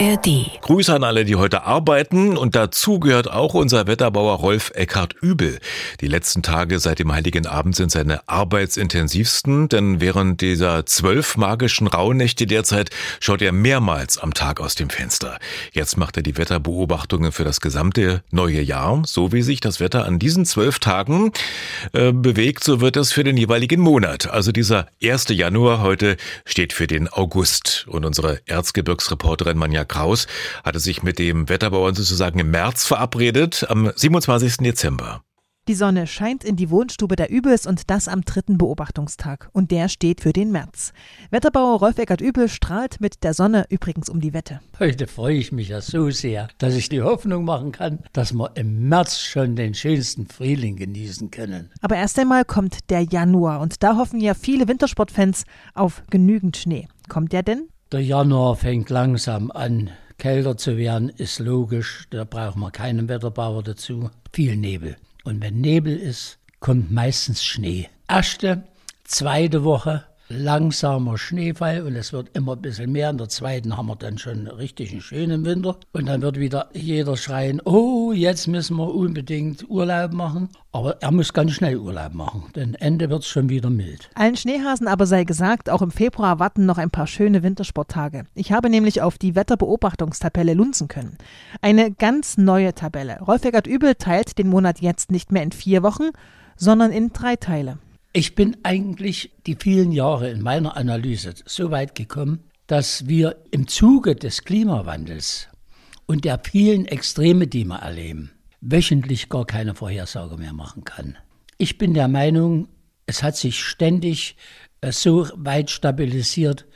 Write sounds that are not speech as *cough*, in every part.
ARD. Grüße an alle, die heute arbeiten und dazu gehört auch unser Wetterbauer Rolf Eckhard Übel. Die letzten Tage seit dem Heiligen Abend sind seine arbeitsintensivsten, denn während dieser zwölf magischen Rauhnächte derzeit schaut er mehrmals am Tag aus dem Fenster. Jetzt macht er die Wetterbeobachtungen für das gesamte neue Jahr. So wie sich das Wetter an diesen zwölf Tagen äh, bewegt, so wird es für den jeweiligen Monat. Also dieser 1. Januar heute steht für den August und unsere Erzgebirgsreporterin Manja Anja Kraus hatte sich mit dem Wetterbauern sozusagen im März verabredet, am 27. Dezember. Die Sonne scheint in die Wohnstube der Übels und das am dritten Beobachtungstag. Und der steht für den März. Wetterbauer Rolf Eckert Übel strahlt mit der Sonne übrigens um die Wette. Heute freue ich mich ja so sehr, dass ich die Hoffnung machen kann, dass wir im März schon den schönsten Frühling genießen können. Aber erst einmal kommt der Januar und da hoffen ja viele Wintersportfans auf genügend Schnee. Kommt der denn? Der Januar fängt langsam an, kälter zu werden, ist logisch. Da braucht man keinen Wetterbauer dazu. Viel Nebel. Und wenn Nebel ist, kommt meistens Schnee. Erste, zweite Woche langsamer Schneefall und es wird immer ein bisschen mehr. In der zweiten haben wir dann schon richtig einen schönen Winter. Und dann wird wieder jeder schreien, oh, jetzt müssen wir unbedingt Urlaub machen. Aber er muss ganz schnell Urlaub machen, denn Ende wird es schon wieder mild. Allen Schneehasen aber sei gesagt, auch im Februar warten noch ein paar schöne Wintersporttage. Ich habe nämlich auf die Wetterbeobachtungstabelle lunzen können. Eine ganz neue Tabelle. Rolf Eckert Übel teilt den Monat jetzt nicht mehr in vier Wochen, sondern in drei Teile. Ich bin eigentlich die vielen Jahre in meiner Analyse so weit gekommen, dass wir im Zuge des Klimawandels und der vielen Extreme, die wir erleben, wöchentlich gar keine Vorhersage mehr machen kann. Ich bin der Meinung, es hat sich ständig äh, so weit stabilisiert,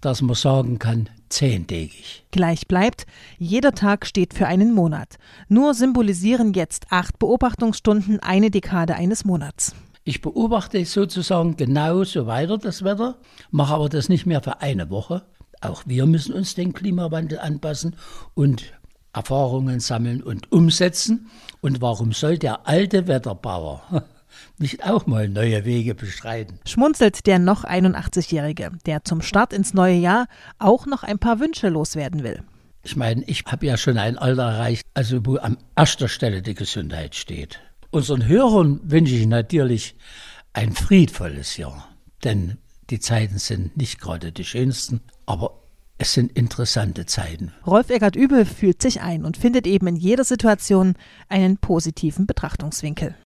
dass man sagen kann, zehntägig. Gleich bleibt, jeder Tag steht für einen Monat. Nur symbolisieren jetzt acht Beobachtungsstunden eine Dekade eines Monats. Ich beobachte sozusagen genauso weiter das Wetter, mache aber das nicht mehr für eine Woche. Auch wir müssen uns den Klimawandel anpassen und Erfahrungen sammeln und umsetzen. Und warum soll der alte Wetterbauer *laughs* nicht auch mal neue Wege beschreiten? Schmunzelt der noch 81-Jährige, der zum Start ins neue Jahr auch noch ein paar Wünsche loswerden will. Ich meine, ich habe ja schon ein Alter erreicht, also wo an erster Stelle die Gesundheit steht. Unseren Hörern wünsche ich natürlich ein friedvolles Jahr, denn die Zeiten sind nicht gerade die schönsten, aber es sind interessante Zeiten. Rolf Eckert Übel fühlt sich ein und findet eben in jeder Situation einen positiven Betrachtungswinkel.